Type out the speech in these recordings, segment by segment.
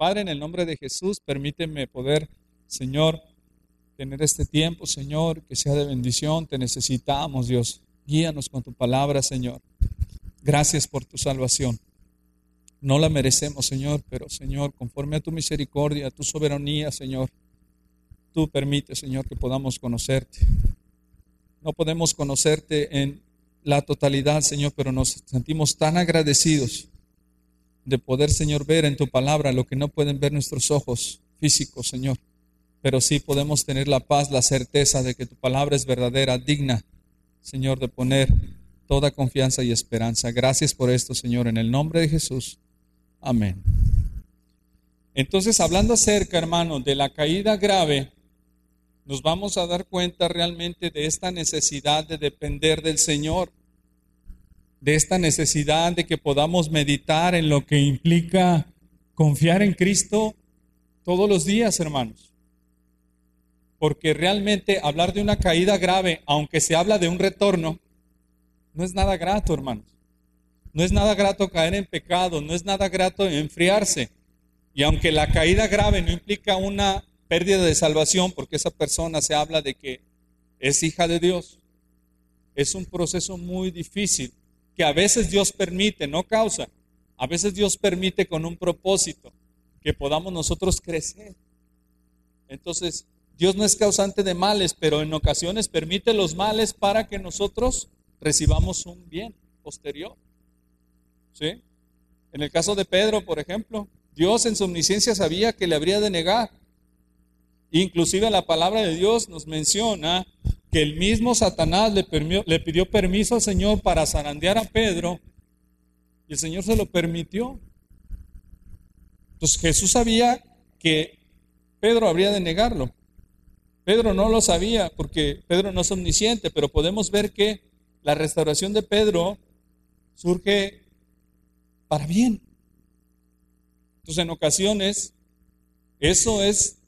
Padre, en el nombre de Jesús, permíteme poder, Señor, tener este tiempo, Señor, que sea de bendición. Te necesitamos, Dios. Guíanos con tu palabra, Señor. Gracias por tu salvación. No la merecemos, Señor, pero, Señor, conforme a tu misericordia, a tu soberanía, Señor, tú permites, Señor, que podamos conocerte. No podemos conocerte en la totalidad, Señor, pero nos sentimos tan agradecidos de poder, Señor, ver en tu palabra lo que no pueden ver nuestros ojos físicos, Señor. Pero sí podemos tener la paz, la certeza de que tu palabra es verdadera, digna, Señor, de poner toda confianza y esperanza. Gracias por esto, Señor, en el nombre de Jesús. Amén. Entonces, hablando acerca, hermano, de la caída grave, nos vamos a dar cuenta realmente de esta necesidad de depender del Señor, de esta necesidad de que podamos meditar en lo que implica confiar en Cristo todos los días, hermanos. Porque realmente hablar de una caída grave, aunque se habla de un retorno, no es nada grato, hermanos. No es nada grato caer en pecado, no es nada grato enfriarse. Y aunque la caída grave no implica una pérdida de salvación porque esa persona se habla de que es hija de Dios. Es un proceso muy difícil que a veces Dios permite, no causa. A veces Dios permite con un propósito que podamos nosotros crecer. Entonces, Dios no es causante de males, pero en ocasiones permite los males para que nosotros recibamos un bien posterior. ¿Sí? En el caso de Pedro, por ejemplo, Dios en su omnisciencia sabía que le habría de negar. Inclusive la palabra de Dios nos menciona que el mismo Satanás le, pidió permiso al Señor para zarandear a Pedro y el Señor se lo permitió. Entonces Jesús sabía que Pedro habría de negarlo. Pedro no lo sabía porque Pedro no es omnisciente, pero podemos ver que la restauración de Pedro surge para bien. Entonces en ocasiones eso es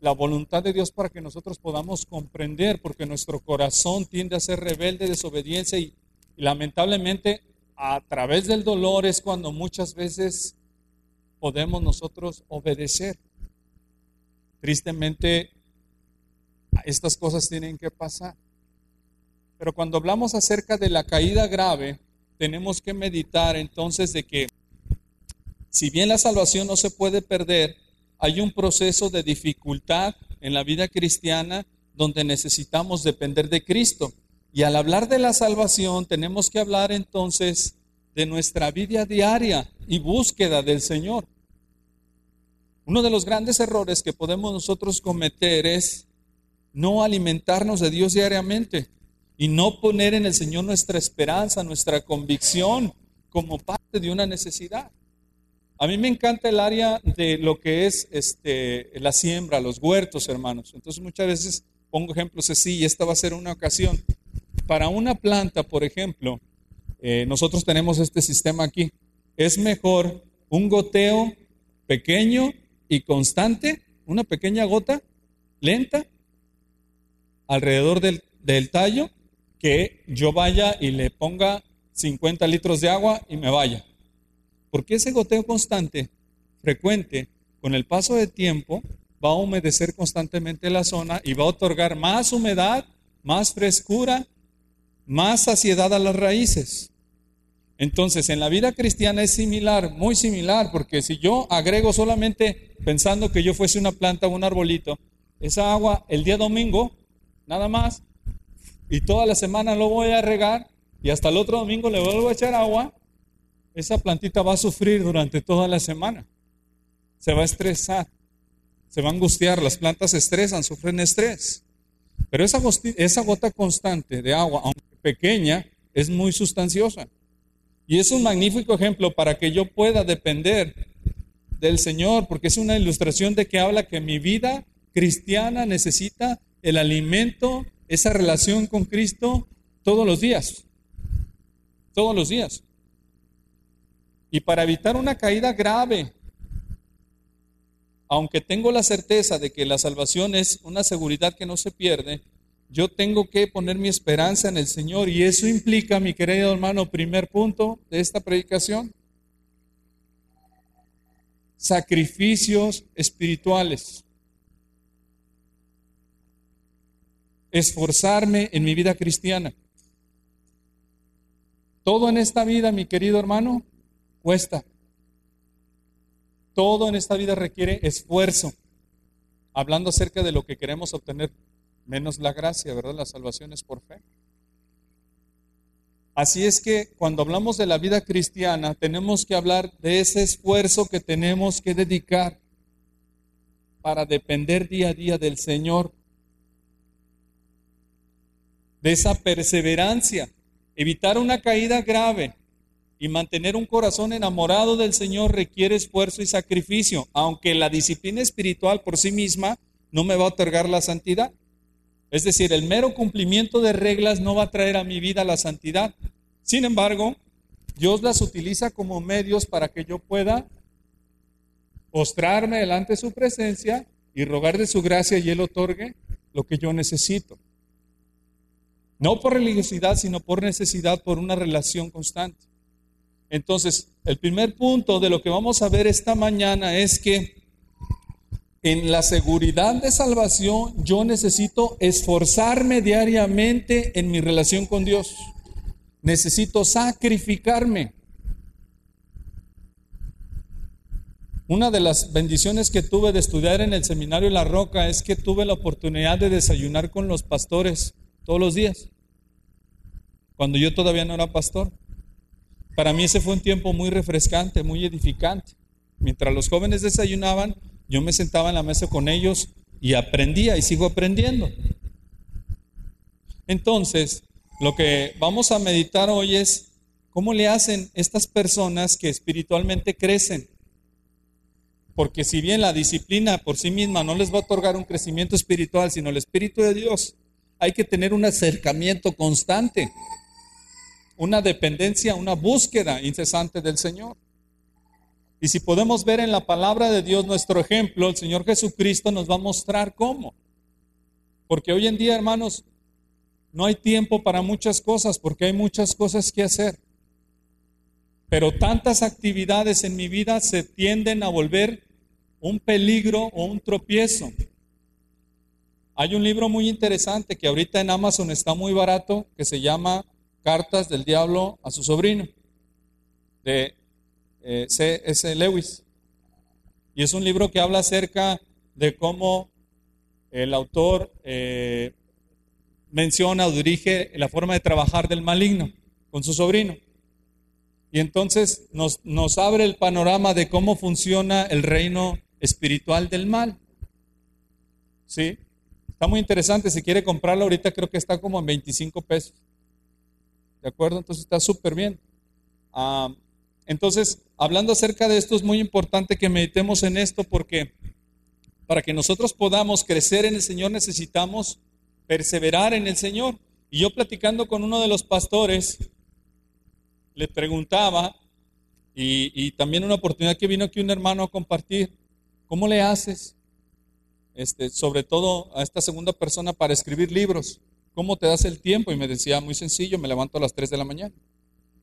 la voluntad de Dios para que nosotros podamos comprender, porque nuestro corazón tiende a ser rebelde, desobediencia y, lamentablemente a través del dolor es cuando muchas veces podemos nosotros obedecer. Tristemente, estas cosas tienen que pasar. Pero cuando hablamos acerca de la caída grave, tenemos que meditar entonces de que si bien la salvación no se puede perder, hay un proceso de dificultad en la vida cristiana donde necesitamos depender de Cristo. Y al hablar de la salvación, tenemos que hablar entonces de nuestra vida diaria y búsqueda del Señor. Uno de los grandes errores que podemos nosotros cometer es no alimentarnos de Dios diariamente y no poner en el Señor nuestra esperanza, nuestra convicción como parte de una necesidad. A mí me encanta el área de lo que es este, la siembra, los huertos, hermanos. Entonces muchas veces pongo ejemplos así y esta va a ser una ocasión. Para una planta, por ejemplo, eh, nosotros tenemos este sistema aquí. Es mejor un goteo pequeño y constante, una pequeña gota lenta alrededor del, del tallo, que yo vaya y le ponga 50 litros de agua y me vaya. Porque ese goteo constante, frecuente, con el paso de tiempo, va a humedecer constantemente la zona y va a otorgar más humedad, más frescura, más saciedad a las raíces. Entonces, en la vida cristiana es similar, muy similar, porque si yo agrego solamente pensando que yo fuese una planta o un arbolito, esa agua el día domingo, nada más, y toda la semana lo voy a regar, y hasta el otro domingo le vuelvo a echar agua, esa plantita va a sufrir durante toda la semana. Se va a estresar, se va a angustiar. Las plantas se estresan, sufren estrés. Pero esa, gota constante de agua, aunque pequeña, es muy sustanciosa. Y es un magnífico ejemplo para que yo pueda depender del Señor, porque es una ilustración de que habla que mi vida cristiana necesita el alimento, esa relación con Cristo todos los días. Todos los días. Y para evitar una caída grave, aunque tengo la certeza de que la salvación es una seguridad que no se pierde, yo tengo que poner mi esperanza en el Señor. Y eso implica, mi querido hermano, primer punto de esta predicación, sacrificios espirituales. Esforzarme en mi vida cristiana. Todo en esta vida, mi querido hermano, cuesta. Todo en esta vida requiere esfuerzo. Hablando acerca de lo que queremos obtener, menos la gracia, ¿verdad? La salvación es por fe. Así es que cuando hablamos de la vida cristiana, tenemos que hablar de ese esfuerzo que tenemos que dedicar para depender día a día del Señor, de esa perseverancia, evitar una caída grave y mantener un corazón enamorado del Señor requiere esfuerzo y sacrificio, aunque la disciplina espiritual por sí misma no me va a otorgar la santidad. Es decir, el mero cumplimiento de reglas no va a traer a mi vida la santidad. Sin embargo, Dios las utiliza como medios para que yo pueda postrarme delante de su presencia y rogar de su gracia y Él otorgue lo que yo necesito. No por religiosidad, sino por necesidad, por una relación constante. Entonces, el primer punto de lo que vamos a ver esta mañana es que en la seguridad de salvación yo necesito esforzarme diariamente en mi relación con Dios. Necesito sacrificarme. Una de las bendiciones que tuve de estudiar en el seminario La Roca es que tuve la oportunidad de desayunar con los pastores todos los días, cuando yo todavía no era pastor. Para mí ese fue un tiempo muy refrescante, muy edificante. Mientras los jóvenes desayunaban, yo me sentaba en la mesa con ellos y aprendía y sigo aprendiendo. Entonces, lo que vamos a meditar hoy es cómo le hacen estas personas que espiritualmente crecen. Porque si bien la disciplina por sí misma no les va a otorgar un crecimiento espiritual, sino el Espíritu de Dios, hay que tener un acercamiento constante, una dependencia, una búsqueda incesante del Señor. Y si podemos ver en la palabra de Dios nuestro ejemplo, el Señor Jesucristo nos va a mostrar cómo. Porque hoy en día, hermanos, no hay tiempo para muchas cosas porque hay muchas cosas que hacer. Pero tantas actividades en mi vida se tienden a volver un peligro o un tropiezo. Hay un libro muy interesante que ahorita en Amazon está muy barato que se llama Cartas del Diablo a su sobrino, de eh, C.S. Lewis. Y es un libro que habla acerca de cómo el autor eh, menciona o dirige la forma de trabajar del maligno con su sobrino. Y entonces nos, nos abre el panorama de cómo funciona el reino espiritual del mal. ¿Sí? Está muy interesante. Si quiere comprarlo ahorita creo que está como en 25 pesos. ¿De acuerdo? Entonces está súper bien. Entonces, hablando acerca de esto, es muy importante que meditemos en esto porque para que nosotros podamos crecer en el Señor necesitamos perseverar en el Señor. Y yo platicando con uno de los pastores, le preguntaba, y, también una oportunidad que vino aquí un hermano a compartir, ¿cómo le haces? Este, sobre todo a esta segunda persona para escribir libros. ¿Cómo te das el tiempo? Y me decía, muy sencillo, me levanto a las 3 de la mañana.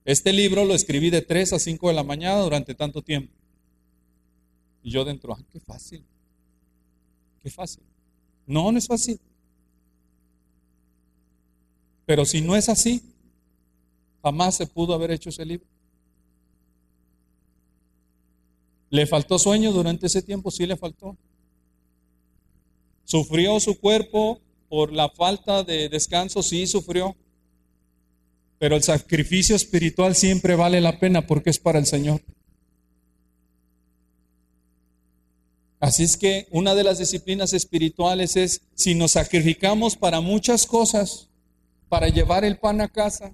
Este libro lo escribí de 3 a 5 de la mañana durante tanto tiempo. Y yo dentro, qué fácil. Qué fácil. No, no es fácil. Pero si no es así, jamás se pudo haber hecho ese libro. ¿Le faltó sueño durante ese tiempo? Sí le faltó. ¿Sufrió su cuerpo por la falta de descanso? Sí, sufrió. Pero el sacrificio espiritual siempre vale la pena porque es para el Señor. Así es que una de las disciplinas espirituales es, si nos sacrificamos para muchas cosas, para llevar el pan a casa,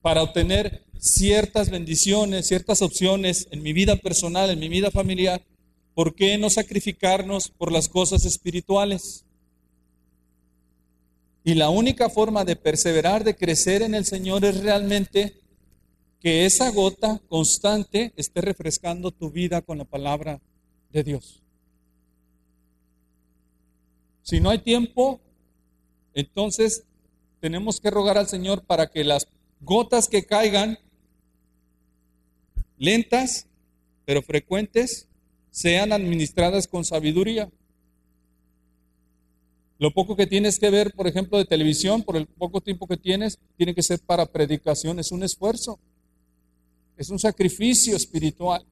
para obtener ciertas bendiciones, ciertas opciones en mi vida personal, en mi vida familiar, ¿por qué no sacrificarnos por las cosas espirituales? Y la única forma de perseverar, de crecer en el Señor es realmente que esa gota constante esté refrescando tu vida con la palabra de Dios. Si no hay tiempo, entonces tenemos que rogar al Señor para que las gotas que caigan, lentas, pero frecuentes, sean administradas con sabiduría. Lo poco que tienes que ver, por ejemplo, de televisión, por el poco tiempo que tienes, tiene que ser para predicación, es un esfuerzo, es un sacrificio espiritual.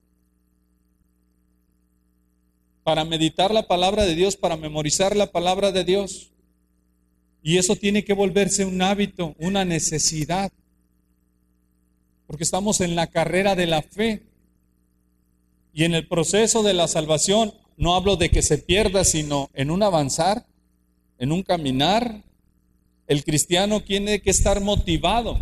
Para meditar la palabra de Dios, para memorizar la palabra de Dios. Y eso tiene que volverse un hábito, una necesidad. Porque estamos en la carrera de la fe. Y en el proceso de la salvación, no hablo de que se pierda, sino en un avanzar, en un caminar. El cristiano tiene que estar motivado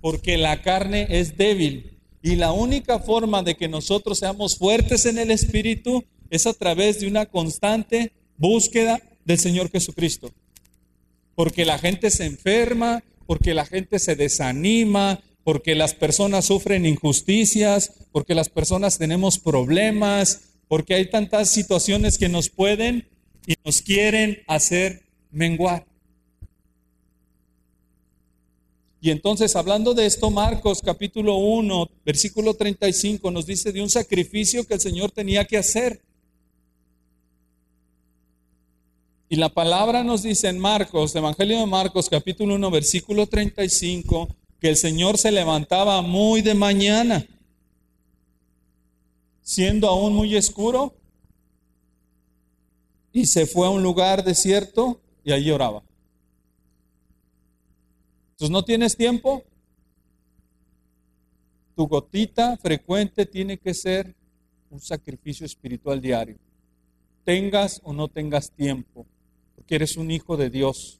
porque la carne es débil. Y la única forma de que nosotros seamos fuertes en el Espíritu es a través de una constante búsqueda del Señor Jesucristo. Porque la gente se enferma, porque la gente se desanima, porque las personas sufren injusticias, porque las personas tenemos problemas, porque hay tantas situaciones que nos pueden y nos quieren hacer menguar. Y entonces, hablando de esto, Marcos capítulo 1, versículo 35 nos dice de un sacrificio que el Señor tenía que hacer. Y la palabra nos dice en Marcos, Evangelio de Marcos capítulo 1, versículo 35, que el Señor se levantaba muy de mañana, siendo aún muy oscuro, y se fue a un lugar desierto y allí oraba. Entonces, ¿no tienes tiempo? Tu gotita frecuente tiene que ser un sacrificio espiritual diario. Tengas o no tengas tiempo, porque eres un hijo de Dios.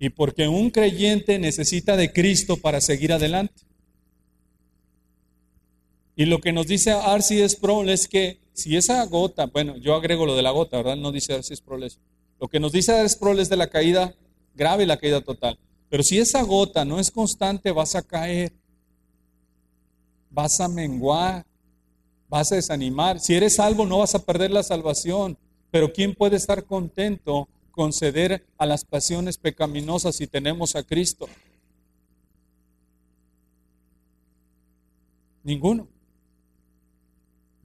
y porque un creyente necesita de Cristo para seguir adelante. Y lo que nos dice Arcis Sproul es que si esa gota, bueno, yo agrego lo de la gota, ¿verdad? No dice Arcis Sproul eso. Lo que nos dice Arcis Sproul es de la caída grave y la caída total. Pero si esa gota no es constante, vas a caer, vas a menguar, vas a desanimar. Si eres salvo, no vas a perder la salvación. Pero ¿quién puede estar contento conceder a las pasiones pecaminosas si tenemos a Cristo? Ninguno.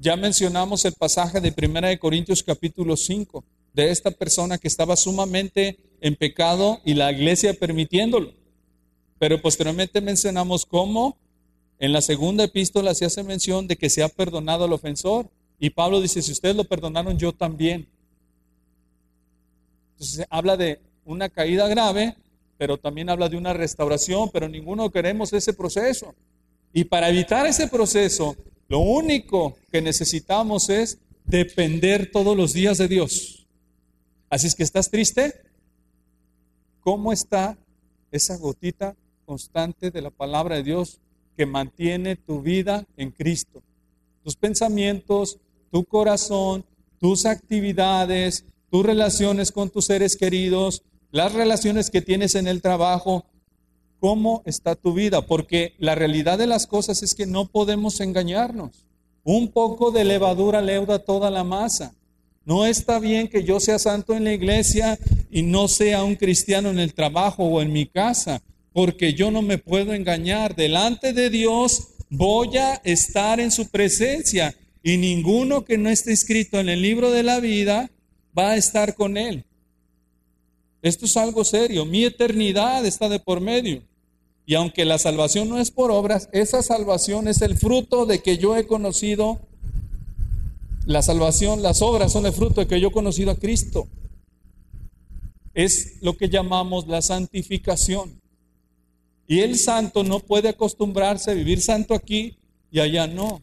Ya mencionamos el pasaje de 1 de Corintios capítulo 5 de esta persona que estaba sumamente en pecado y la iglesia permitiéndolo. Pero posteriormente mencionamos cómo en la segunda epístola se hace mención de que se ha perdonado al ofensor. Y Pablo dice, si ustedes lo perdonaron, yo también. Entonces habla de una caída grave, pero también habla de una restauración, pero ninguno queremos ese proceso. Y para evitar ese proceso, lo único que necesitamos es depender todos los días de Dios. Así es que estás triste. ¿Cómo está esa gotita constante de la palabra de Dios que mantiene tu vida en Cristo? Tus pensamientos, tu corazón, tus actividades, tus relaciones con tus seres queridos, las relaciones que tienes en el trabajo, cómo está tu vida, porque la realidad de las cosas es que no podemos engañarnos. Un poco de levadura leuda toda la masa. No está bien que yo sea santo en la iglesia y no sea un cristiano en el trabajo o en mi casa, porque yo no me puedo engañar. Delante de Dios voy a estar en su presencia y ninguno que no esté escrito en el libro de la vida va a estar con Él. Esto es algo serio. Mi eternidad está de por medio. Y aunque la salvación no es por obras, esa salvación es el fruto de que yo he conocido. La salvación, las obras son el fruto de que yo he conocido a Cristo. Es lo que llamamos la santificación. Y el santo no puede acostumbrarse a vivir santo aquí y allá no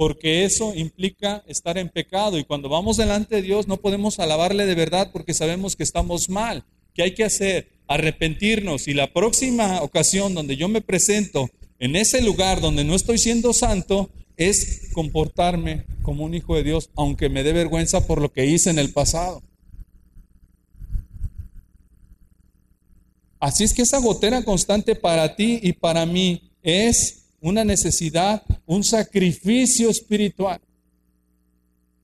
porque eso implica estar en pecado y cuando vamos delante de Dios no podemos alabarle de verdad porque sabemos que estamos mal. ¿Qué hay que hacer? Arrepentirnos y la próxima ocasión donde yo me presento en ese lugar donde no estoy siendo santo es comportarme como un hijo de Dios, aunque me dé vergüenza por lo que hice en el pasado. Así es que esa gotera constante para ti y para mí es una necesidad, un sacrificio espiritual.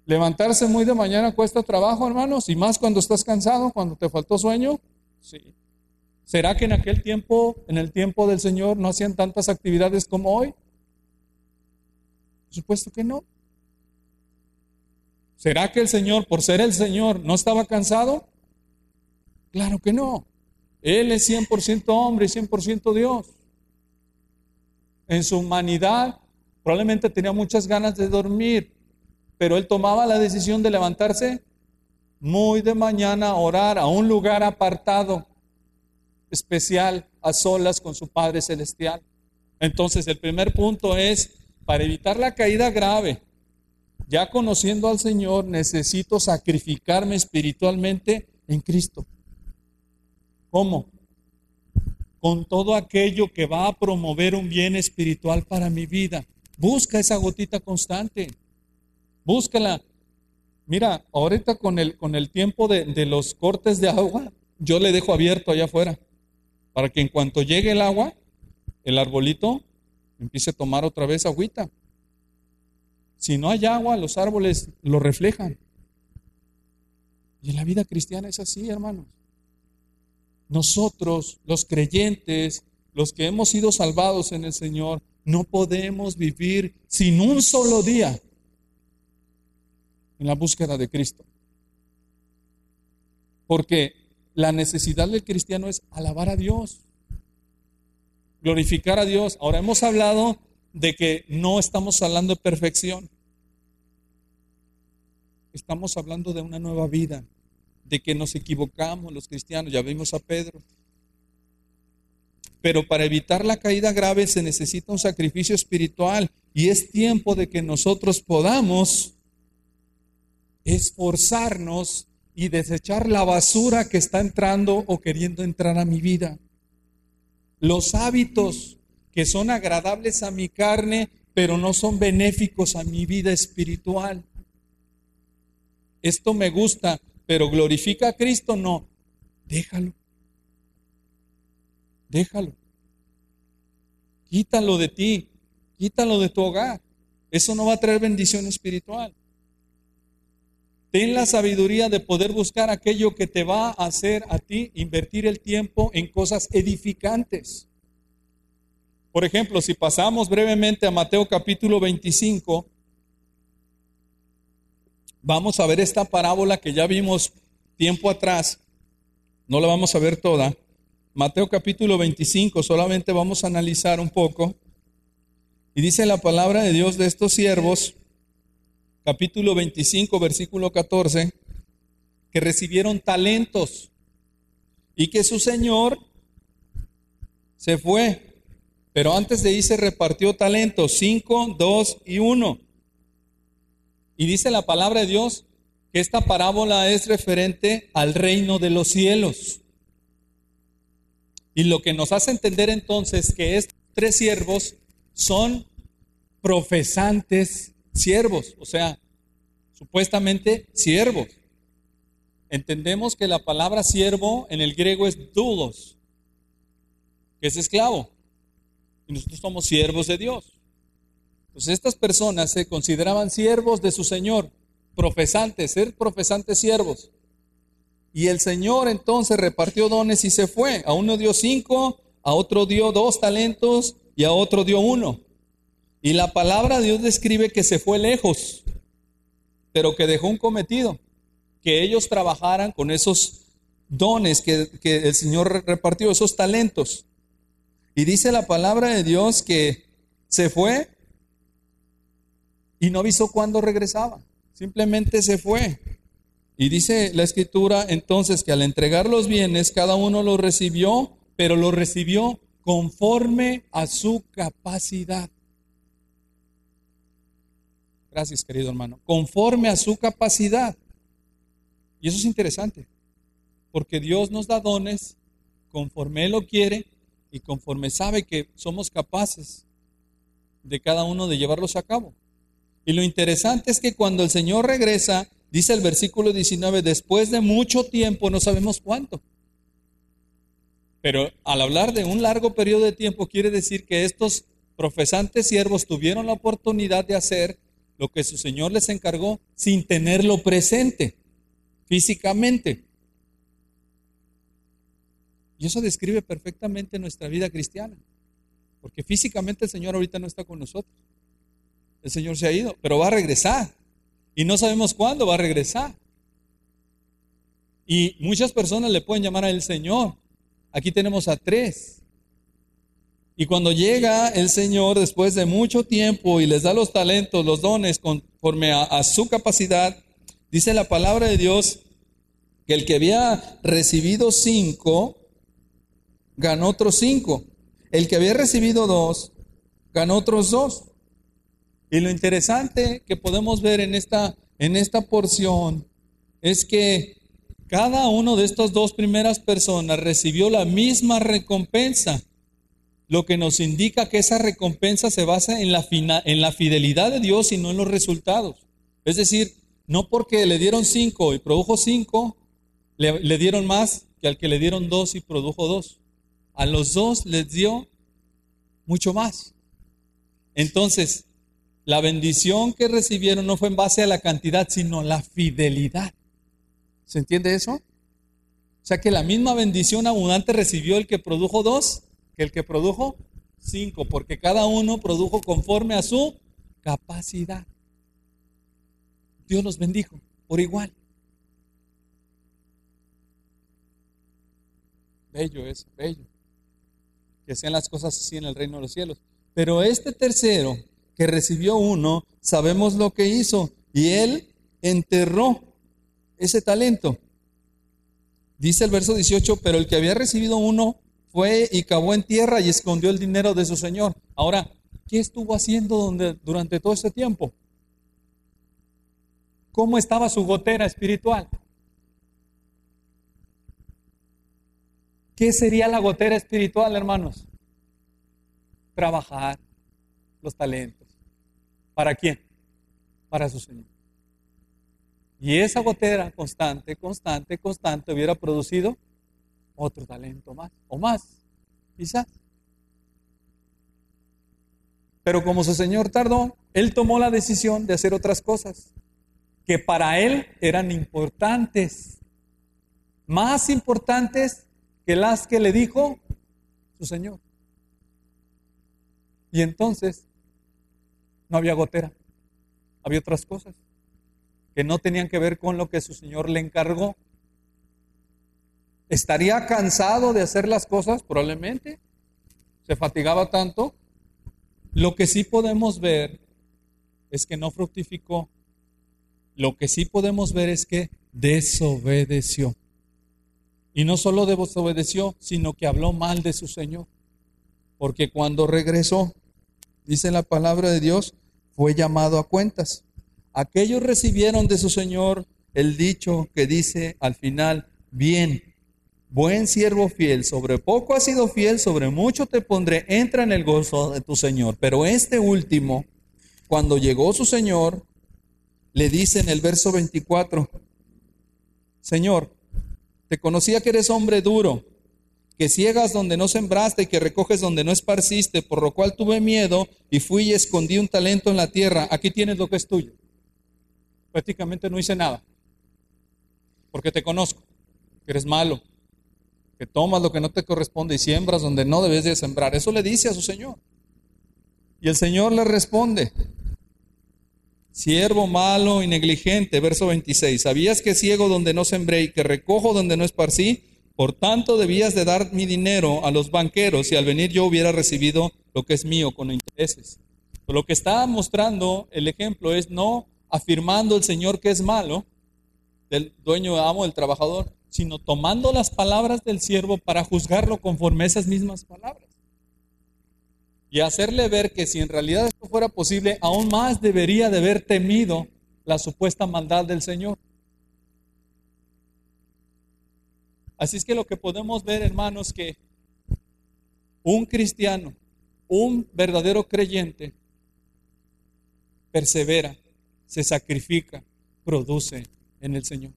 Levantarse muy de mañana cuesta trabajo, hermanos, y más cuando estás cansado, cuando te faltó sueño. Sí. ¿Será que en aquel tiempo, en el tiempo del Señor, no hacían tantas actividades como hoy? supuesto que no. ¿Será que el Señor, por ser el Señor, no estaba cansado? Claro que no. Él es 100% hombre y 100% Dios. En su humanidad probablemente tenía muchas ganas de dormir, pero él tomaba la decisión de levantarse muy de mañana a orar a un lugar apartado, especial, a solas con su Padre Celestial. Entonces el primer punto es, para evitar la caída grave, ya conociendo al Señor, necesito sacrificarme espiritualmente en Cristo. ¿Cómo? Con todo aquello que va a promover un bien espiritual para mi vida. Busca esa gotita constante. Búscala. Mira, ahorita con el, con el tiempo de, de los cortes de agua, yo le dejo abierto allá afuera. Para que en cuanto llegue el agua, el arbolito empiece a tomar otra vez agüita. Si no hay agua, los árboles lo reflejan. Y en la vida cristiana es así, hermanos. Nosotros, los creyentes, los que hemos sido salvados en el Señor, no podemos vivir sin un solo día en la búsqueda de Cristo. Porque la necesidad del cristiano es alabar a Dios, glorificar a Dios. Ahora hemos hablado de que no estamos hablando de perfección. Estamos hablando de una nueva vida, de que nos equivocamos los cristianos, ya vimos a Pedro. Pero para evitar la caída grave se necesita un sacrificio espiritual y es tiempo de que nosotros podamos esforzarnos y desechar la basura que está entrando o queriendo entrar a mi vida. Los hábitos que son agradables a mi carne, pero no son benéficos a mi vida espiritual. Esto me gusta, pero glorifica a Cristo, no. Déjalo. Déjalo. Quítalo de ti, quítalo de tu hogar. Eso no va a traer bendición espiritual. Ten la sabiduría de poder buscar aquello que te va a hacer a ti invertir el tiempo en cosas edificantes. Por ejemplo, si pasamos brevemente a Mateo capítulo 25, vamos a ver esta parábola que ya vimos tiempo atrás. No la vamos a ver toda. Mateo capítulo 25, solamente vamos a analizar un poco. Y dice la palabra de Dios de estos siervos, capítulo 25, versículo 14, que recibieron talentos y que su Señor se fue, pero antes de irse repartió talentos, cinco, dos y uno. Y dice la palabra de Dios que esta parábola es referente al reino de los cielos. Y lo que nos hace entender entonces que estos tres siervos son profesantes siervos, o sea, supuestamente siervos. Entendemos que la palabra siervo en el griego es doulos, que es esclavo. Y nosotros somos siervos de Dios. Entonces estas personas se consideraban siervos de su Señor, profesantes, ser profesantes siervos. Y el Señor entonces repartió dones y se fue. A uno dio cinco, a otro dio dos talentos y a otro dio uno. Y la palabra de Dios describe que se fue lejos, pero que dejó un cometido, que ellos trabajaran con esos dones que, el Señor repartió, esos talentos. Y dice la palabra de Dios que se fue y no avisó cuándo regresaba, simplemente se fue. Y dice la escritura entonces que al entregar los bienes, cada uno los recibió, pero los recibió conforme a su capacidad. Gracias, querido hermano. Conforme a su capacidad. Y eso es interesante, porque Dios nos da dones conforme Él lo quiere y conforme sabe que somos capaces de cada uno de llevarlos a cabo. Y lo interesante es que cuando el Señor regresa, dice el versículo 19, después de mucho tiempo, no sabemos cuánto. Pero al hablar de un largo periodo de tiempo, quiere decir que estos profesantes siervos tuvieron la oportunidad de hacer lo que su Señor les encargó sin tenerlo presente físicamente. Y eso describe perfectamente nuestra vida cristiana, porque físicamente el Señor ahorita no está con nosotros. el Señor se ha ido, pero va a regresar. Y no sabemos cuándo va a regresar. Y muchas personas le pueden llamar al Señor. Aquí tenemos a tres. Y cuando llega el Señor después de mucho tiempo y les da los talentos, los dones conforme a, su capacidad, dice la palabra de Dios que el que había recibido cinco, ganó otros cinco. El que había recibido dos, ganó otros dos. Y lo interesante que podemos ver en esta, en esta porción es que cada uno de estas dos primeras personas recibió la misma recompensa, lo que nos indica que esa recompensa se basa en la, en la fidelidad de Dios y no en los resultados. Es decir, no porque le dieron cinco y produjo cinco, le, le dieron más que al que le dieron dos y produjo dos. A los dos les dio mucho más. Entonces, la bendición que recibieron no fue en base a la cantidad, sino la fidelidad. ¿Se entiende eso? O sea que la misma bendición abundante recibió el que produjo dos que el que produjo cinco, porque cada uno produjo conforme a su capacidad. Dios los bendijo por igual. Bello eso, bello. Que sean las cosas así en el reino de los cielos. Pero este tercero que recibió uno, sabemos lo que hizo. Y él enterró ese talento. Dice el verso 18, pero el que había recibido uno fue y cavó en tierra y escondió el dinero de su señor. Ahora, ¿qué estuvo haciendo durante todo este tiempo? ¿Cómo estaba su gotera espiritual? ¿Qué sería la gotera espiritual, hermanos? Trabajar los talentos. ¿Para quién? Para su Señor. Y esa gotera constante, constante, constante hubiera producido otro talento más, o más, quizás. Pero como su Señor tardó, Él tomó la decisión de hacer otras cosas que para Él eran importantes, más importantes que las que le dijo su Señor. Y entonces no había gotera, había otras cosas que no tenían que ver con lo que su Señor le encargó. ¿Estaría cansado de hacer las cosas? Probablemente. Se fatigaba tanto. Lo que sí podemos ver es que no fructificó. Lo que sí podemos ver es que desobedeció. Y no solo desobedeció, sino que habló mal de su Señor. Porque cuando regresó, dice la palabra de Dios, fue llamado a cuentas. Aquellos recibieron de su Señor el dicho que dice al final, bien, buen siervo fiel, sobre poco has sido fiel, sobre mucho te pondré, entra en el gozo de tu Señor. Pero este último, cuando llegó su Señor, le dice en el verso 24, Señor, te conocía que eres hombre duro, que ciegas donde no sembraste y que recoges donde no esparciste, por lo cual tuve miedo y fui y escondí un talento en la tierra. Aquí tienes lo que es tuyo prácticamente no hice nada. Porque te conozco, que eres malo, que tomas lo que no te corresponde y siembras donde no debes de sembrar. Eso le dice a su Señor. Y el Señor le responde, siervo malo y negligente, verso 26, ¿sabías que ciego donde no sembré y que recojo donde no esparcí? Por tanto debías de dar mi dinero a los banqueros y al venir yo hubiera recibido lo que es mío con intereses. Lo que está mostrando el ejemplo es no afirmando el Señor que es malo, del dueño, amo, del trabajador, sino tomando las palabras del siervo para juzgarlo conforme a esas mismas palabras. Y hacerle ver que si en realidad esto fuera posible, aún más debería de haber temido la supuesta maldad del Señor. Así es que lo que podemos ver, hermanos, que un cristiano, un verdadero creyente, persevera se sacrifica, produce en el Señor.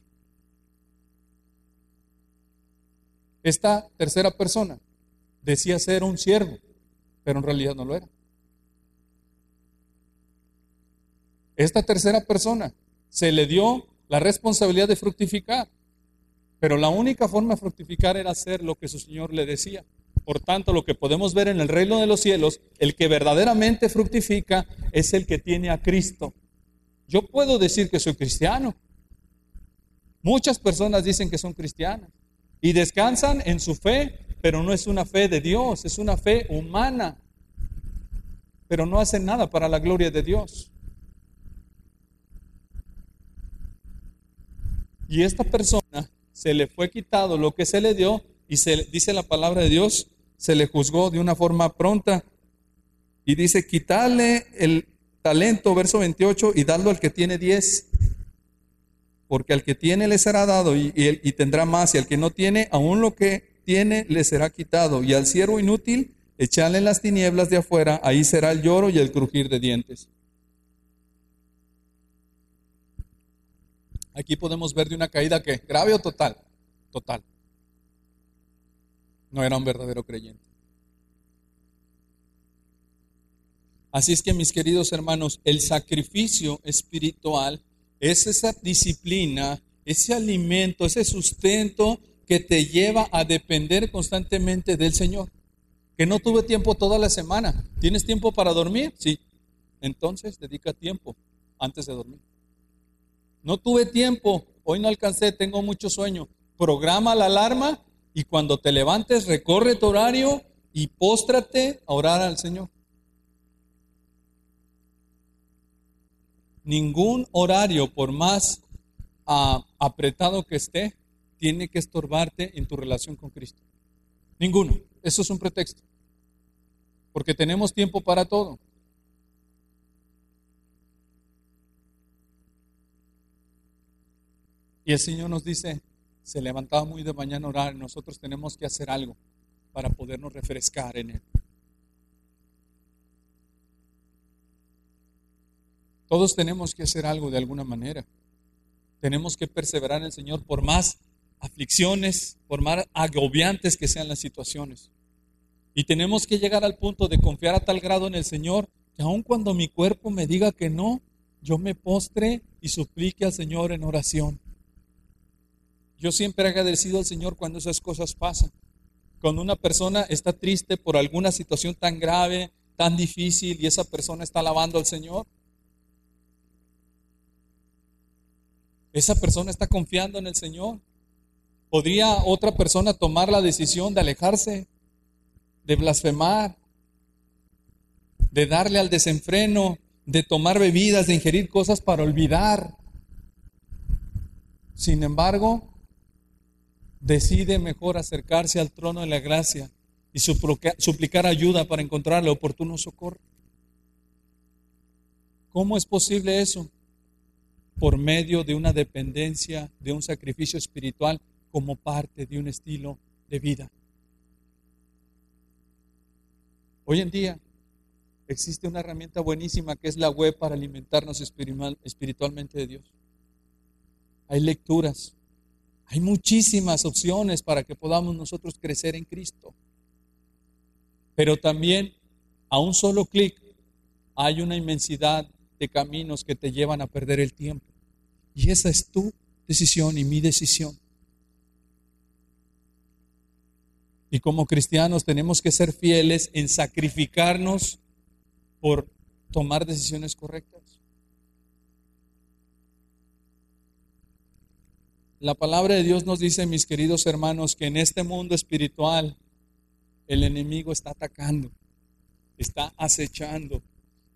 Esta tercera persona decía ser un siervo, pero en realidad no lo era. Esta tercera persona se le dio la responsabilidad de fructificar, pero la única forma de fructificar era hacer lo que su Señor le decía. Por tanto, lo que podemos ver en el reino de los cielos, el que verdaderamente fructifica es el que tiene a Cristo. Yo puedo decir que soy cristiano. Muchas personas dicen que son cristianas y descansan en su fe, pero no es una fe de Dios, es una fe humana. Pero no hacen nada para la gloria de Dios. Y esta persona se le fue quitado lo que se le dio y se dice la palabra de Dios, se le juzgó de una forma pronta. Y dice, quitarle el talento, verso 28, y darlo al que tiene 10. Porque al que tiene le será dado y, y, tendrá más, y al que no tiene, aún lo que tiene le será quitado. Y al siervo inútil, echarle en las tinieblas de afuera, ahí será el lloro y el crujir de dientes. Aquí podemos ver de una caída que grave o total, total. No era un verdadero creyente. Así es que mis queridos hermanos, el sacrificio espiritual es esa disciplina, ese alimento, ese sustento que te lleva a depender constantemente del Señor. Que no tuve tiempo toda la semana. ¿Tienes tiempo para dormir? Sí. Entonces dedica tiempo antes de dormir. No tuve tiempo, hoy no alcancé, tengo mucho sueño. Programa la alarma y cuando te levantes recorre tu horario y póstrate a orar al Señor. Ningún horario, por más ah, apretado que esté, tiene que estorbarte en tu relación con Cristo. Ninguno. Eso es un pretexto. Porque tenemos tiempo para todo. Y el Señor nos dice, se levantaba muy de mañana a orar, nosotros tenemos que hacer algo para podernos refrescar en Él. Todos tenemos que hacer algo de alguna manera. Tenemos que perseverar en el Señor por más aflicciones, por más agobiantes que sean las situaciones. Y tenemos que llegar al punto de confiar a tal grado en el Señor que aun cuando mi cuerpo me diga que no, yo me postre y suplique al Señor en oración. Yo siempre he agradecido al Señor cuando esas cosas pasan. Cuando una persona está triste por alguna situación tan grave, tan difícil, y esa persona está alabando al Señor. Esa persona está confiando en el Señor. ¿Podría otra persona tomar la decisión de alejarse, de blasfemar, de darle al desenfreno, de tomar bebidas, de ingerir cosas para olvidar? Sin embargo, decide mejor acercarse al trono de la gracia y suplicar ayuda para encontrar el oportuno socorro. ¿Cómo es posible eso? Por medio de una dependencia, de un sacrificio espiritual como parte de un estilo de vida. Hoy en día existe una herramienta buenísima que es la web para alimentarnos espiritualmente de Dios. Hay lecturas, hay muchísimas opciones para que podamos nosotros crecer en Cristo. Pero también a un solo clic hay una inmensidad de caminos que te llevan a perder el tiempo. Y esa es tu decisión y mi decisión. Y como cristianos tenemos que ser fieles en sacrificarnos por tomar decisiones correctas. La palabra de Dios nos dice, mis queridos hermanos, que en este mundo espiritual el enemigo está atacando, está acechando.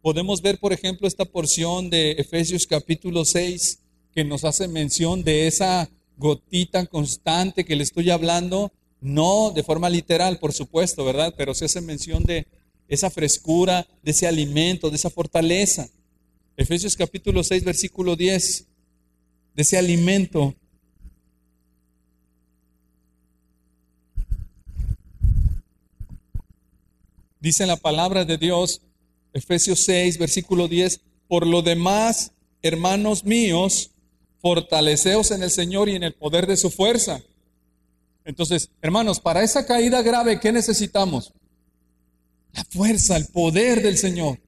Podemos ver, por ejemplo, esta porción de Efesios capítulo 6 que nos hace mención de esa gotita constante que le estoy hablando, no de forma literal, por supuesto, ¿verdad? Pero se hace mención de esa frescura, de ese alimento, de esa fortaleza. Efesios capítulo 6, versículo 10, de ese alimento Dice la palabra de Dios, Efesios 6, versículo 10, por lo demás, hermanos míos, fortaleceos en el Señor y en el poder de su fuerza. Entonces, hermanos, para esa caída grave, ¿qué necesitamos? La fuerza, el poder del Señor.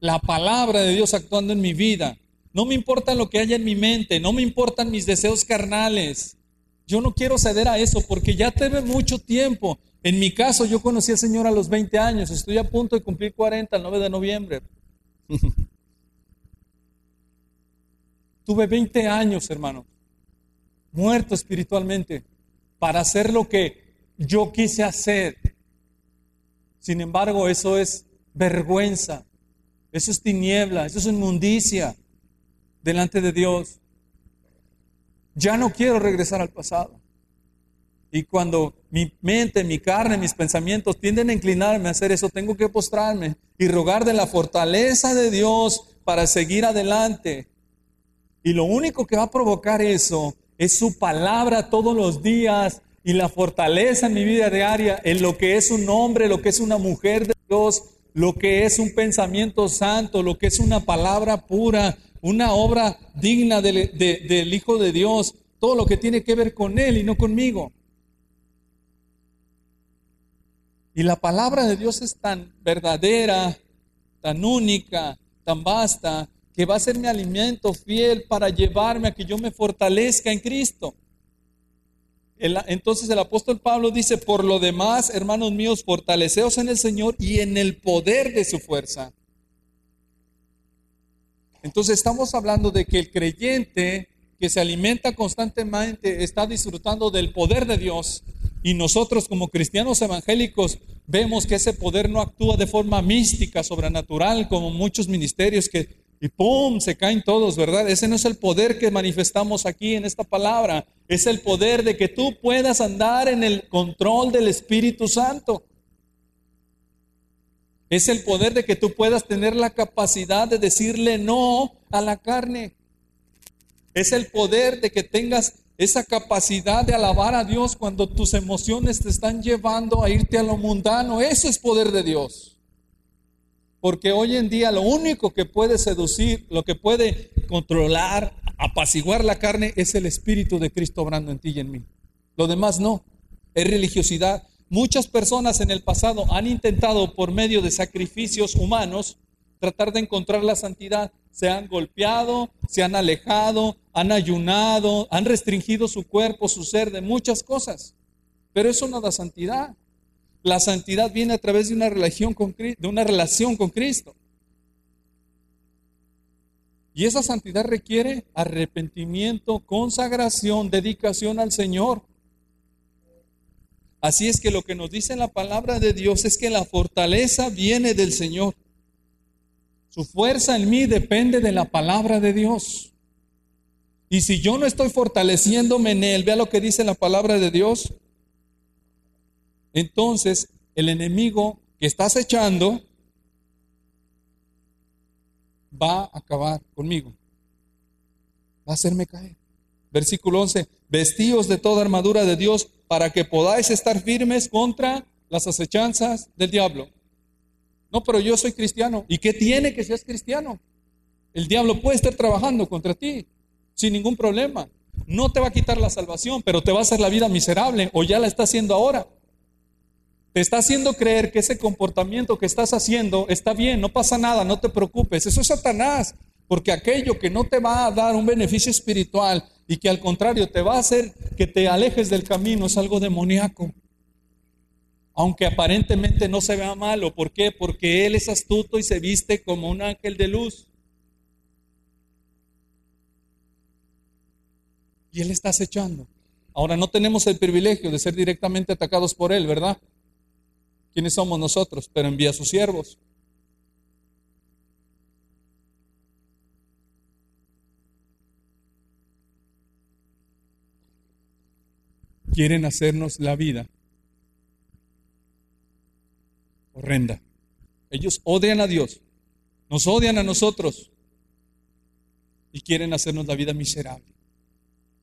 La palabra de Dios actuando en mi vida. No me importa lo que haya en mi mente, no me importan mis deseos carnales. Yo no quiero ceder a eso porque ya tuve mucho tiempo. En mi caso, yo conocí al Señor a los 20 años. Estoy a punto de cumplir 40 el 9 de noviembre. Tuve 20 años, hermano, muerto espiritualmente para hacer lo que yo quise hacer. Sin embargo, eso es vergüenza, eso es tiniebla, eso es inmundicia delante de Dios. Ya no quiero regresar al pasado. Y cuando mi mente, mi carne, mis pensamientos tienden a inclinarme a hacer eso, tengo que postrarme y rogar de la fortaleza de Dios para seguir adelante. Y lo único que va a provocar eso es su palabra todos los días y la fortaleza en mi vida diaria, en lo que es un hombre, lo que es una mujer de Dios, lo que es un pensamiento santo, lo que es una palabra pura, una obra digna del Hijo de Dios, todo lo que tiene que ver con Él y no conmigo. Y la palabra de Dios es tan verdadera, tan única, tan vasta, que va a ser mi alimento fiel para llevarme a que yo me fortalezca en Cristo. Entonces el apóstol Pablo dice, por lo demás, hermanos míos, fortaleceos en el Señor y en el poder de su fuerza. Entonces estamos hablando de que el creyente que se alimenta constantemente está disfrutando del poder de Dios y nosotros como cristianos evangélicos vemos que ese poder no actúa de forma mística, sobrenatural, como muchos ministerios que y ¡pum! se caen todos, ¿verdad? Ese no es el poder que manifestamos aquí en esta palabra. Es el poder de que tú puedas andar en el control del Espíritu Santo. Es el poder de que tú puedas tener la capacidad de decirle no a la carne. Es el poder de que tengas esa capacidad de alabar a Dios cuando tus emociones te están llevando a irte a lo mundano. Eso es poder de Dios. Porque hoy en día lo único que puede seducir, lo que puede controlar, apaciguar la carne es el Espíritu de Cristo obrando en ti y en mí. Lo demás no, es religiosidad. Muchas personas en el pasado han intentado por medio de sacrificios humanos tratar de encontrar la santidad. Se han golpeado, se han alejado, han ayunado, han restringido su cuerpo, su ser de muchas cosas. Pero eso no da santidad. La santidad viene a través de una relación con, de una relación con Cristo. Y esa santidad requiere arrepentimiento, consagración, dedicación al Señor. Así es que lo que nos dice la palabra de Dios es que la fortaleza viene del Señor. Su fuerza en mí depende de la palabra de Dios. Y si yo no estoy fortaleciéndome en Él, vea lo que dice la palabra de Dios, entonces el enemigo que estás echando va a acabar conmigo. Va a hacerme caer. Versículo 11, vestíos de toda armadura de Dios para que podáis estar firmes contra las acechanzas del diablo. No, pero yo soy cristiano. ¿Y qué tiene que seas cristiano? El diablo puede estar trabajando contra ti sin ningún problema. No te va a quitar la salvación, pero te va a hacer la vida miserable o ya la está haciendo ahora. Te está haciendo creer que ese comportamiento que estás haciendo está bien, no pasa nada, no te preocupes. Eso es Satanás, porque aquello que no te va a dar un beneficio espiritual y que al contrario te va a hacer que te alejes del camino es algo demoníaco. Aunque aparentemente no se vea malo, ¿por qué? Porque Él es astuto y se viste como un ángel de luz. Y Él está acechando. Ahora no tenemos el privilegio de ser directamente atacados por Él, ¿verdad? ¿Quiénes somos nosotros? Pero envía a sus siervos. Quieren hacernos la vida horrenda. Ellos odian a Dios, nos odian a nosotros y quieren hacernos la vida miserable.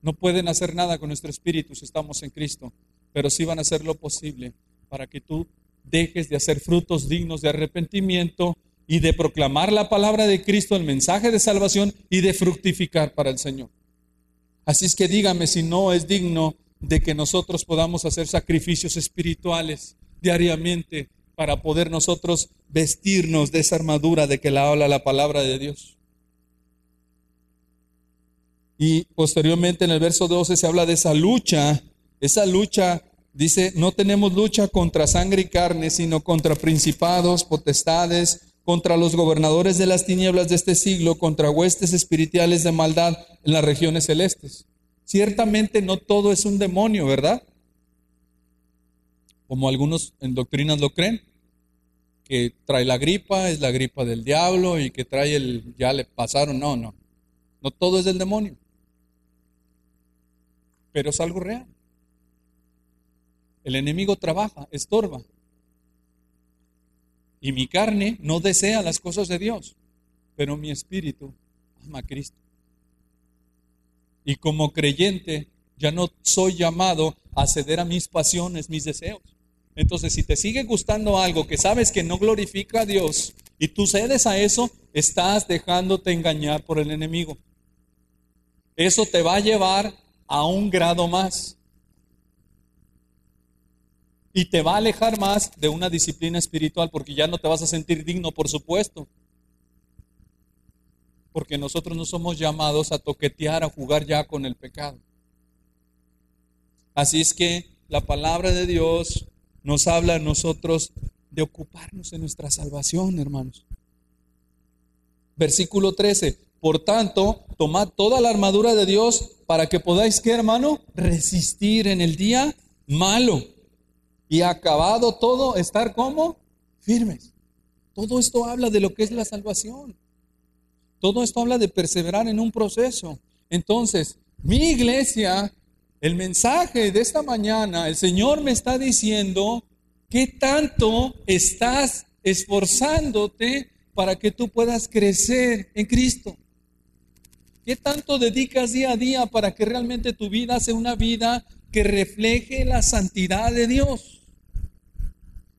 No pueden hacer nada con nuestro espíritu si estamos en Cristo, pero sí van a hacer lo posible para que tú dejes de hacer frutos dignos de arrepentimiento y de proclamar la palabra de Cristo, el mensaje de salvación y de fructificar para el Señor. Así es que dígame si no es digno de que nosotros podamos hacer sacrificios espirituales diariamente para poder nosotros vestirnos de esa armadura de que la habla la palabra de Dios. Y posteriormente en el verso 12 se habla de esa lucha. Esa lucha dice, no tenemos lucha contra sangre y carne, sino contra principados, potestades, contra los gobernadores de las tinieblas de este siglo, contra huestes espirituales de maldad en las regiones celestes. Ciertamente no todo es un demonio, ¿verdad? Como algunos en doctrinas lo creen, que trae la gripa, es la gripa del diablo y que trae el, ya le pasaron, no, no, no todo es del demonio, pero es algo real. El enemigo trabaja, estorba, y mi carne no desea las cosas de Dios, pero mi espíritu ama a Cristo. Y como creyente ya no soy llamado a ceder a mis pasiones, mis deseos. Entonces, si te sigue gustando algo que sabes que no glorifica a Dios y tú cedes a eso, estás dejándote engañar por el enemigo. Eso te va a llevar a un grado más y te va a alejar más de una disciplina espiritual porque ya no te vas a sentir digno, por supuesto. Porque nosotros no somos llamados a toquetear, a jugar ya con el pecado. Así es que la palabra de Dios nos habla a nosotros de ocuparnos en nuestra salvación, hermanos. Versículo 13. Por tanto, tomad toda la armadura de Dios para que podáis, ¿qué hermano? Resistir en el día malo y acabado todo, estar como firmes. Todo esto habla de lo que es la salvación. Todo esto habla de perseverar en un proceso. Entonces, mi iglesia, el mensaje de esta mañana, el Señor me está diciendo qué tanto estás esforzándote para que tú puedas crecer en Cristo. ¿Qué tanto dedicas día a día para que realmente tu vida sea una vida que refleje la santidad de Dios?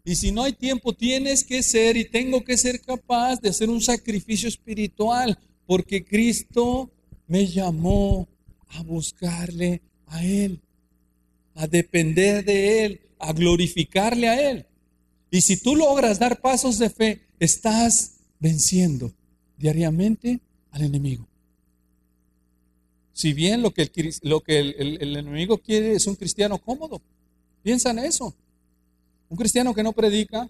Y si no hay tiempo, tienes que ser y tengo que ser capaz de hacer un sacrificio espiritual, porque Cristo me llamó a buscarle a Él, a depender de Él, a glorificarle a Él. Y si tú logras dar pasos de fe, estás venciendo diariamente al enemigo. Si bien lo que el, lo que el enemigo quiere es un cristiano cómodo, piensa en eso. Un cristiano que no predica,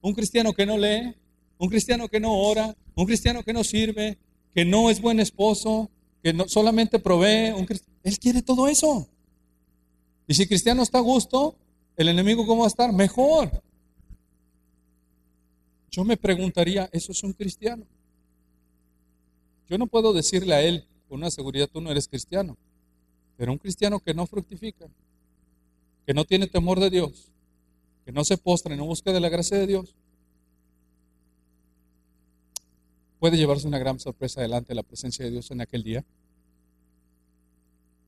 un cristiano que no lee, un cristiano que no ora, un cristiano que no sirve, que no es buen esposo, que no, solamente provee. Un Él quiere todo eso. Y si cristiano está a gusto, el enemigo cómo va a estar? Mejor. Yo me preguntaría, ¿eso es un cristiano? Yo no puedo decirle a él con una seguridad, tú no eres cristiano. Pero un cristiano que no fructifica, que no tiene temor de Dios, que no se postra y no busca de la gracia de Dios, puede llevarse una gran sorpresa delante de la presencia de Dios en aquel día.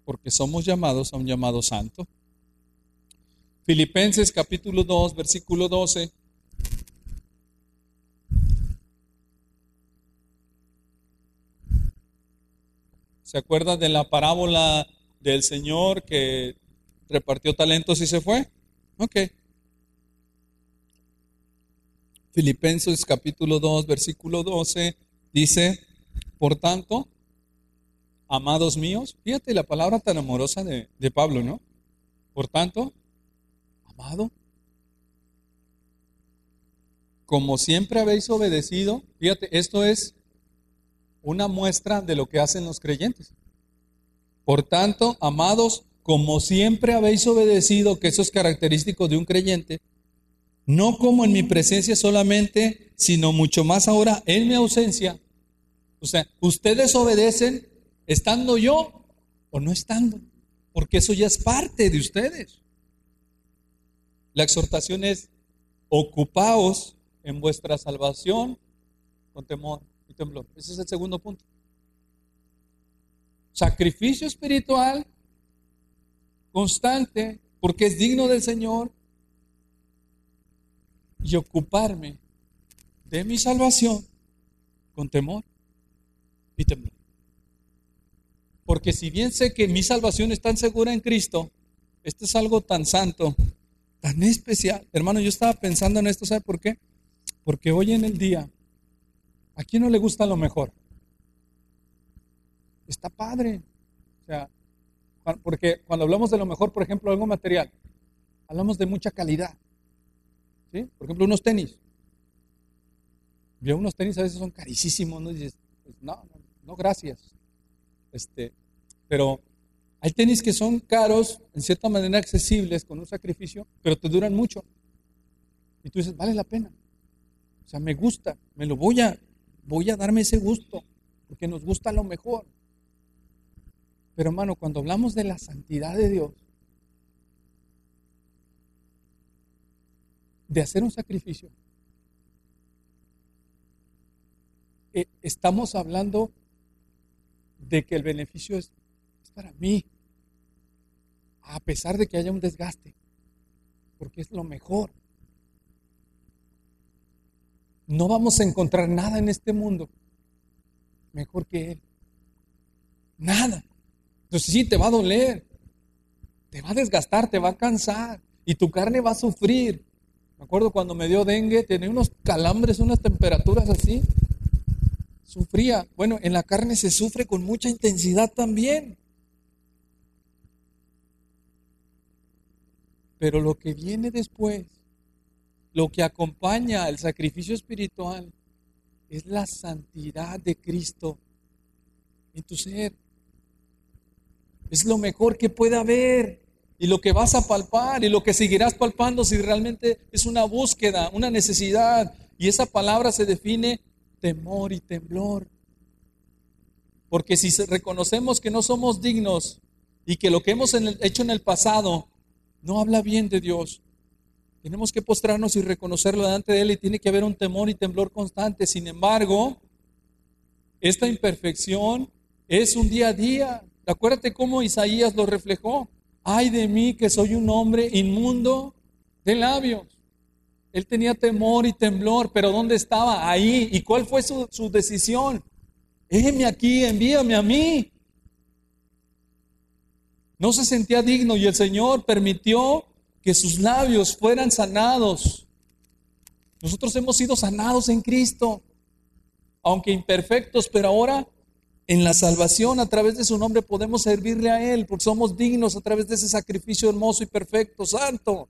Porque somos llamados a un llamado santo. Filipenses capítulo 2, versículo 12. ¿Se acuerda de la parábola del Señor que repartió talentos y se fue? Ok. Filipenses capítulo 2, versículo 12, dice, por tanto, amados míos, fíjate la palabra tan amorosa de, de Pablo, ¿no? Por tanto, amado, como siempre habéis obedecido, fíjate, esto es una muestra de lo que hacen los creyentes. Por tanto, amados, como siempre habéis obedecido, que eso es característico de un creyente, no como en mi presencia solamente, sino mucho más ahora en mi ausencia. O sea, ustedes obedecen estando yo o no estando, porque eso ya es parte de ustedes. La exhortación es, ocupaos en vuestra salvación con temor temblor. Ese es el segundo punto. Sacrificio espiritual constante, porque es digno del Señor, y ocuparme de mi salvación con temor y temor. Porque si bien sé que mi salvación es tan segura en Cristo, esto es algo tan santo, tan especial. Hermano, yo estaba pensando en esto, ¿sabe por qué? Porque hoy en el día, ¿a quién no le gusta lo mejor? está padre. O sea, porque cuando hablamos de lo mejor, por ejemplo, algo material, hablamos de mucha calidad. ¿Sí? Por ejemplo, unos tenis. Yo unos tenis a veces son carísimos, ¿no? dices, pues no, no, no, gracias. Este, pero hay tenis que son caros, en cierta manera accesibles, con un sacrificio, pero te duran mucho. Y tú dices, vale la pena. O sea, me gusta, me lo voy a, voy a darme ese gusto, porque nos gusta lo mejor. Pero hermano, cuando hablamos de la santidad de Dios, de hacer un sacrificio, eh, estamos hablando de que el beneficio es, es para mí, a pesar de que haya un desgaste, porque es lo mejor. No vamos a encontrar nada en este mundo mejor que Él. Nada. Entonces sí, te va a doler, te va a desgastar, te va a cansar y tu carne va a sufrir. Me acuerdo cuando me dio dengue, tenía unos calambres, unas temperaturas así. Sufría. Bueno, en la carne se sufre con mucha intensidad también. Pero lo que viene después, lo que acompaña al sacrificio espiritual, es la santidad de Cristo en tu ser. Es lo mejor que puede haber y lo que vas a palpar y lo que seguirás palpando si realmente es una búsqueda, una necesidad. Y esa palabra se define temor y temblor. Porque si reconocemos que no somos dignos y que lo que hemos hecho en el pasado no habla bien de Dios, tenemos que postrarnos y reconocerlo delante de Él y tiene que haber un temor y temblor constante. Sin embargo, esta imperfección es un día a día. Acuérdate cómo Isaías lo reflejó. Ay de mí que soy un hombre inmundo de labios. Él tenía temor y temblor, pero ¿dónde estaba? Ahí. ¿Y cuál fue su, su decisión? Heme aquí, envíame a mí. No se sentía digno y el Señor permitió que sus labios fueran sanados. Nosotros hemos sido sanados en Cristo, aunque imperfectos, pero ahora en la salvación, a través de su nombre, podemos servirle a Él, porque somos dignos a través de ese sacrificio hermoso y perfecto, santo.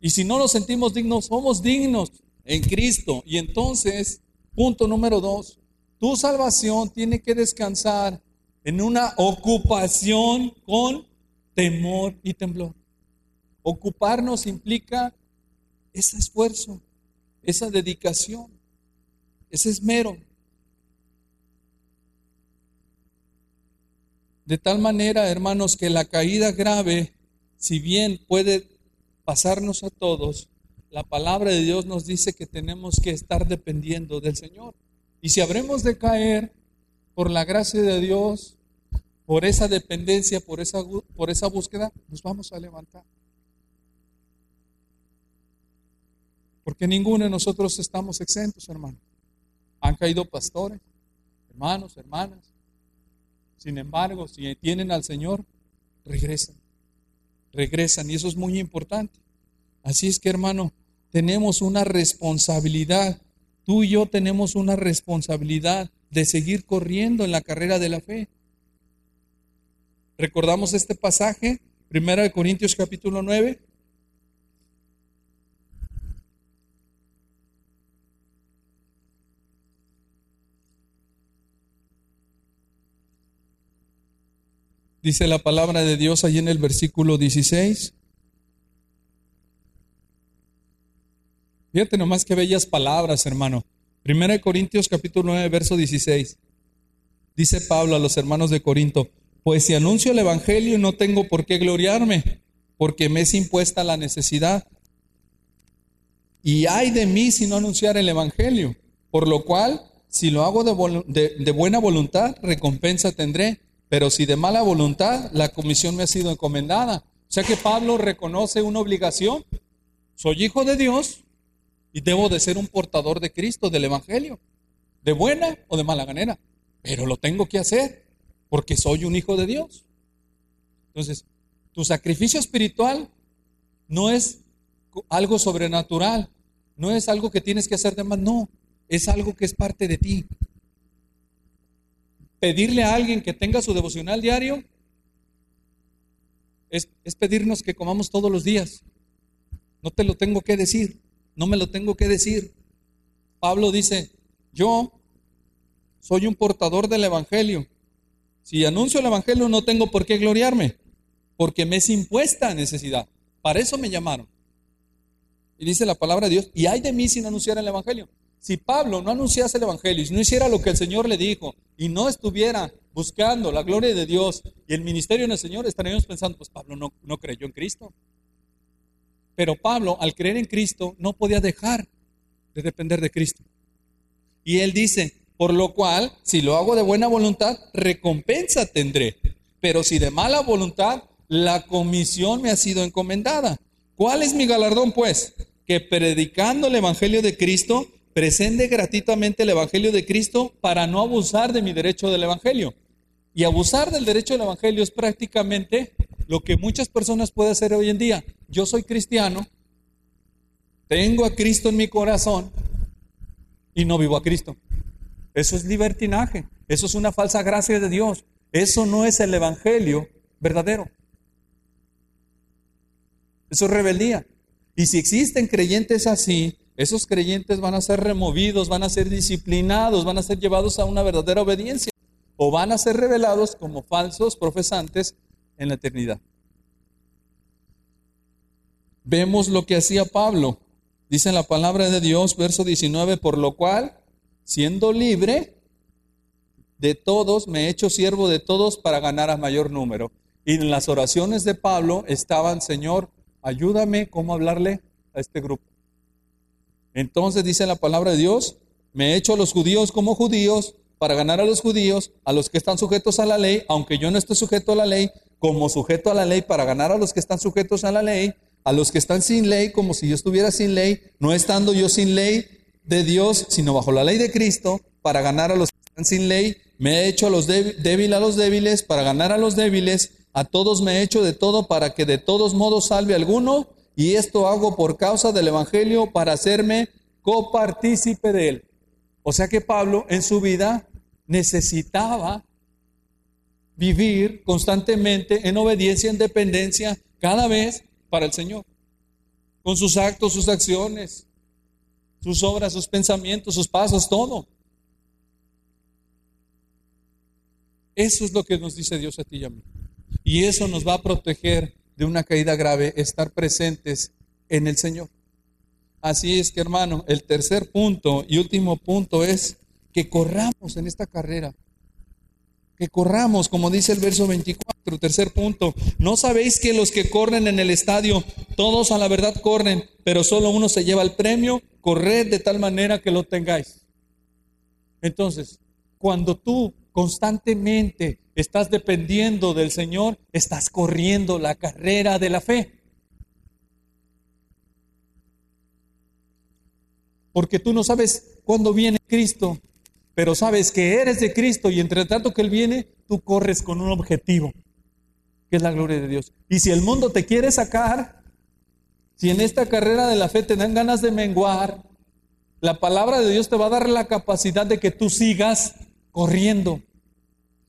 Y si no nos sentimos dignos, somos dignos en Cristo. Y entonces, punto número dos, tu salvación tiene que descansar en una ocupación con temor y temblor. Ocuparnos implica ese esfuerzo, esa dedicación, ese esmero. De tal manera, hermanos, que la caída grave, si bien puede pasarnos a todos, la palabra de Dios nos dice que tenemos que estar dependiendo del Señor. Y si habremos de caer por la gracia de Dios, por esa dependencia, por esa, por esa búsqueda, nos vamos a levantar. Porque ninguno de nosotros estamos exentos, hermano. Han caído pastores, hermanos, hermanas, sin embargo, si tienen al Señor, regresan. Regresan y eso es muy importante. Así es que, hermano, tenemos una responsabilidad. Tú y yo tenemos una responsabilidad de seguir corriendo en la carrera de la fe. Recordamos este pasaje, 1 Corintios capítulo 9, Dice la palabra de Dios allí en el versículo 16. Fíjate nomás qué bellas palabras, hermano. Primera de Corintios capítulo 9, verso 16. Dice Pablo a los hermanos de Corinto, pues si anuncio el Evangelio no tengo por qué gloriarme, porque me es impuesta la necesidad. Y hay de mí si no anunciar el Evangelio, por lo cual, si lo hago de buena voluntad, recompensa tendré pero si de mala voluntad, la comisión me ha sido encomendada. O sea que Pablo reconoce una obligación. Soy hijo de Dios y debo de ser un portador de Cristo, del Evangelio, de buena o de mala manera. Pero lo tengo que hacer porque soy un hijo de Dios. Entonces, tu sacrificio espiritual no es algo sobrenatural, no es algo que tienes que hacer de más, no, es algo que es parte de ti. Pedirle a alguien que tenga su devocional diario es, es pedirnos que comamos todos los días. No te lo tengo que decir, no me lo tengo que decir. Pablo dice, yo soy un portador del Evangelio. Si anuncio el Evangelio no tengo por qué gloriarme, porque me es impuesta necesidad. Para eso me llamaron. Y dice la palabra de Dios, y hay de mí sin anunciar el Evangelio. Si Pablo no anunciase el Evangelio, si no hiciera lo que el Señor le dijo, y no estuviera buscando la gloria de Dios y el ministerio del Señor, estaríamos pensando, pues Pablo no, no creyó en Cristo. Pero Pablo, al creer en Cristo, no podía dejar de depender de Cristo. Y él dice, por lo cual, si lo hago de buena voluntad, recompensa tendré. Pero si de mala voluntad, la comisión me ha sido encomendada. ¿Cuál es mi galardón, pues? Que predicando el Evangelio de Cristo, presente gratuitamente el Evangelio de Cristo para no abusar de mi derecho del Evangelio. Y abusar del derecho del Evangelio es prácticamente lo que muchas personas pueden hacer hoy en día. Yo soy cristiano, tengo a Cristo en mi corazón y no vivo a Cristo. Eso es libertinaje, eso es una falsa gracia de Dios, eso no es el Evangelio verdadero. Eso es rebeldía. Y si existen creyentes así, esos creyentes van a ser removidos, van a ser disciplinados, van a ser llevados a una verdadera obediencia o van a ser revelados como falsos profesantes en la eternidad. Vemos lo que hacía Pablo. Dice en la palabra de Dios, verso 19, por lo cual, siendo libre de todos, me he hecho siervo de todos para ganar a mayor número. Y en las oraciones de Pablo estaban, Señor, ayúdame cómo hablarle a este grupo. Entonces dice la palabra de Dios, me he hecho a los judíos como judíos para ganar a los judíos, a los que están sujetos a la ley, aunque yo no esté sujeto a la ley, como sujeto a la ley para ganar a los que están sujetos a la ley, a los que están sin ley, como si yo estuviera sin ley, no estando yo sin ley de Dios, sino bajo la ley de Cristo, para ganar a los que están sin ley, me he hecho a los débiles a los débiles, para ganar a los débiles, a todos me he hecho de todo para que de todos modos salve alguno, y esto hago por causa del Evangelio para hacerme copartícipe de él. O sea que Pablo en su vida necesitaba vivir constantemente en obediencia, en dependencia, cada vez para el Señor, con sus actos, sus acciones, sus obras, sus pensamientos, sus pasos, todo. Eso es lo que nos dice Dios a ti y a mí. Y eso nos va a proteger de una caída grave, estar presentes en el Señor. Así es que hermano, el tercer punto y último punto es que corramos en esta carrera. Que corramos, como dice el verso 24, tercer punto. No sabéis que los que corren en el estadio, todos a la verdad corren, pero solo uno se lleva el premio. Corred de tal manera que lo tengáis. Entonces, cuando tú constantemente estás dependiendo del Señor, estás corriendo la carrera de la fe. Porque tú no sabes cuándo viene Cristo, pero sabes que eres de Cristo y entre tanto que Él viene, tú corres con un objetivo, que es la gloria de Dios. Y si el mundo te quiere sacar, si en esta carrera de la fe te dan ganas de menguar, la palabra de Dios te va a dar la capacidad de que tú sigas corriendo.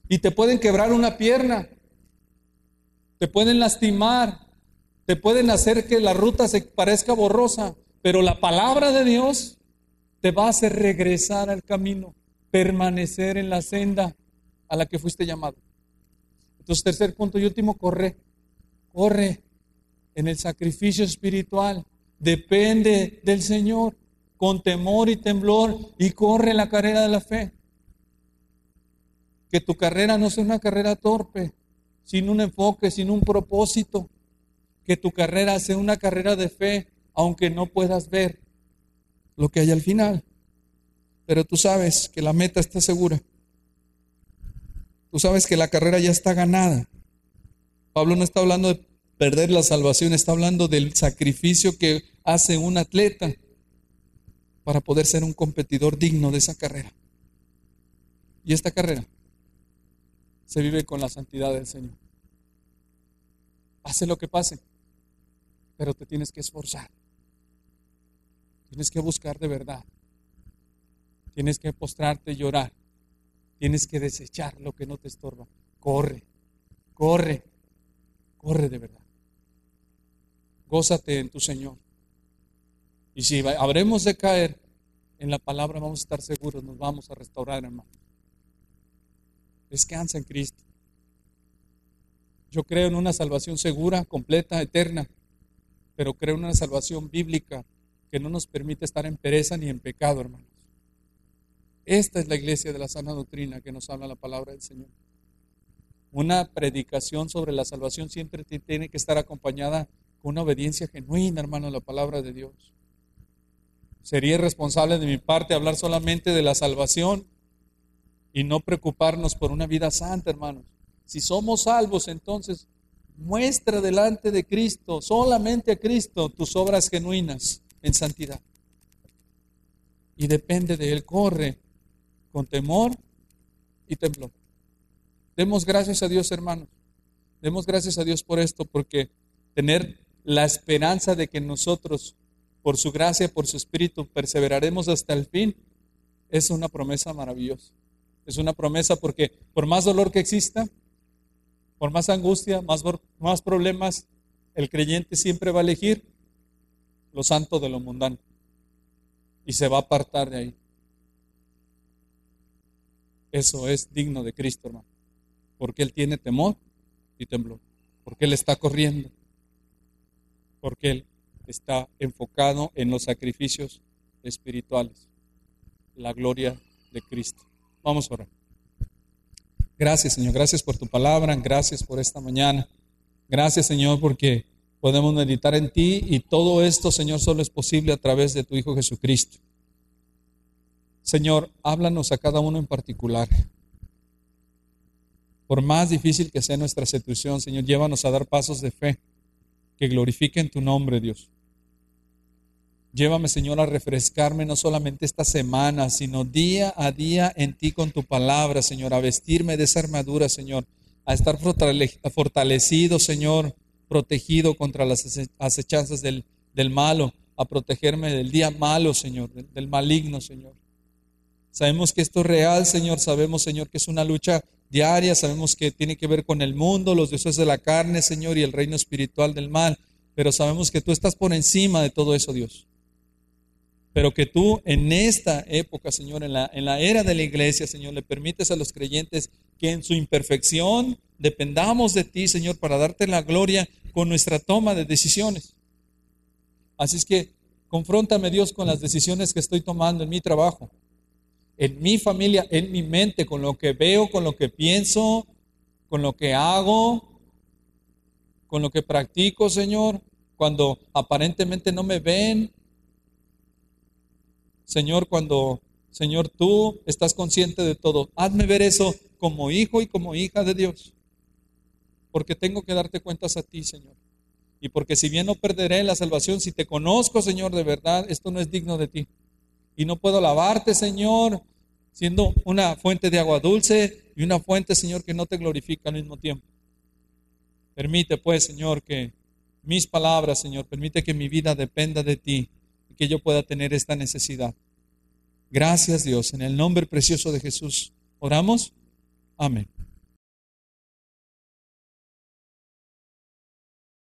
Y te pueden quebrar una pierna, te pueden lastimar, te pueden hacer que la ruta se parezca borrosa, pero la palabra de Dios te va a hacer regresar al camino, permanecer en la senda a la que fuiste llamado. Entonces, tercer punto y último, corre, corre en el sacrificio espiritual, depende del Señor con temor y temblor y corre la carrera de la fe. Que tu carrera no sea una carrera torpe, sin un enfoque, sin un propósito. Que tu carrera sea una carrera de fe, aunque no puedas ver lo que hay al final. Pero tú sabes que la meta está segura. Tú sabes que la carrera ya está ganada. Pablo no está hablando de perder la salvación, está hablando del sacrificio que hace un atleta para poder ser un competidor digno de esa carrera. Y esta carrera se vive con la santidad del Señor. Hace lo que pase, pero te tienes que esforzar. Tienes que buscar de verdad. Tienes que postrarte y llorar. tienes que desechar lo que no te estorba. Corre, corre, corre de verdad. Gózate en tu Señor. Y si habremos de caer en la palabra, vamos a estar seguros, nos vamos a restaurar, hermano. Descansa en Cristo. Yo creo en una salvación segura, completa, eterna, pero creo en una salvación bíblica que no nos permite estar en pereza ni en pecado, hermanos. Esta es la iglesia de la sana doctrina que nos habla la palabra del Señor. Una predicación sobre la salvación siempre tiene que estar acompañada con una obediencia genuina, hermano, a la palabra de Dios. Sería irresponsable de mi parte hablar solamente de la salvación y no preocuparnos por una vida santa, hermanos. Si somos salvos, entonces muestra delante de Cristo, solamente a Cristo, tus obras genuinas en santidad. Y depende de Él, corre con temor y temblor. Demos gracias a Dios, hermanos. Demos gracias a Dios por esto, porque tener la esperanza de que nosotros, por su gracia, por su espíritu, perseveraremos hasta el fin, es una promesa maravillosa. Es una promesa porque por más dolor que exista, por más angustia, más, problemas, el creyente siempre va a elegir lo santo de lo mundano y se va a apartar de ahí. Eso es digno de Cristo, hermano, porque Él tiene temor y temblor, porque Él está corriendo, porque Él está enfocado en los sacrificios espirituales, la gloria de Cristo. Vamos a orar. Gracias, Señor, gracias por tu palabra, gracias por esta mañana. Gracias, Señor, porque podemos meditar en ti y todo esto, Señor, solo es posible a través de tu Hijo Jesucristo. Señor, háblanos a cada uno en particular. Por más difícil que sea nuestra situación, Señor, llévanos a dar pasos de fe que glorifiquen tu nombre, Dios. Llévame, Señor, a refrescarme no solamente esta semana, sino día a día en ti con tu palabra, Señor, a vestirme de esa armadura, Señor, a estar fortalecido, Señor, protegido contra las acechanzas del, del malo, a protegerme del día malo, Señor, del, maligno, Señor. Sabemos que esto es real, Señor. Sabemos, Señor, que es una lucha diaria. Sabemos que tiene que ver con el mundo, los deseos de la carne, Señor, y el reino espiritual del mal. Pero sabemos que tú estás por encima de todo eso, Dios. Pero que tú en esta época, Señor, en la, en la era de la iglesia, Señor, le permites a los creyentes que en su imperfección dependamos de ti, Señor, para darte la gloria con nuestra toma de decisiones. Así es que confróntame Dios con las decisiones que estoy tomando en mi trabajo, en mi familia, en mi mente, con lo que veo, con lo que pienso, con lo que hago, con lo que practico, Señor, cuando aparentemente no me ven. Señor, cuando, Señor, tú estás consciente de todo, hazme ver eso como hijo y como hija de Dios porque tengo que darte cuentas a ti, Señor. Y porque si bien no perderé la salvación, si te conozco, Señor, de verdad, esto no es digno de ti. Y no puedo alabarte, Señor, siendo una fuente de agua dulce y una fuente, Señor, que no te glorifica al mismo tiempo. Permite, pues, Señor, que mis palabras, Señor, permite que mi vida dependa de ti y que yo pueda tener esta necesidad. Gracias, Dios, en el nombre precioso de Jesús. Oramos. Amén.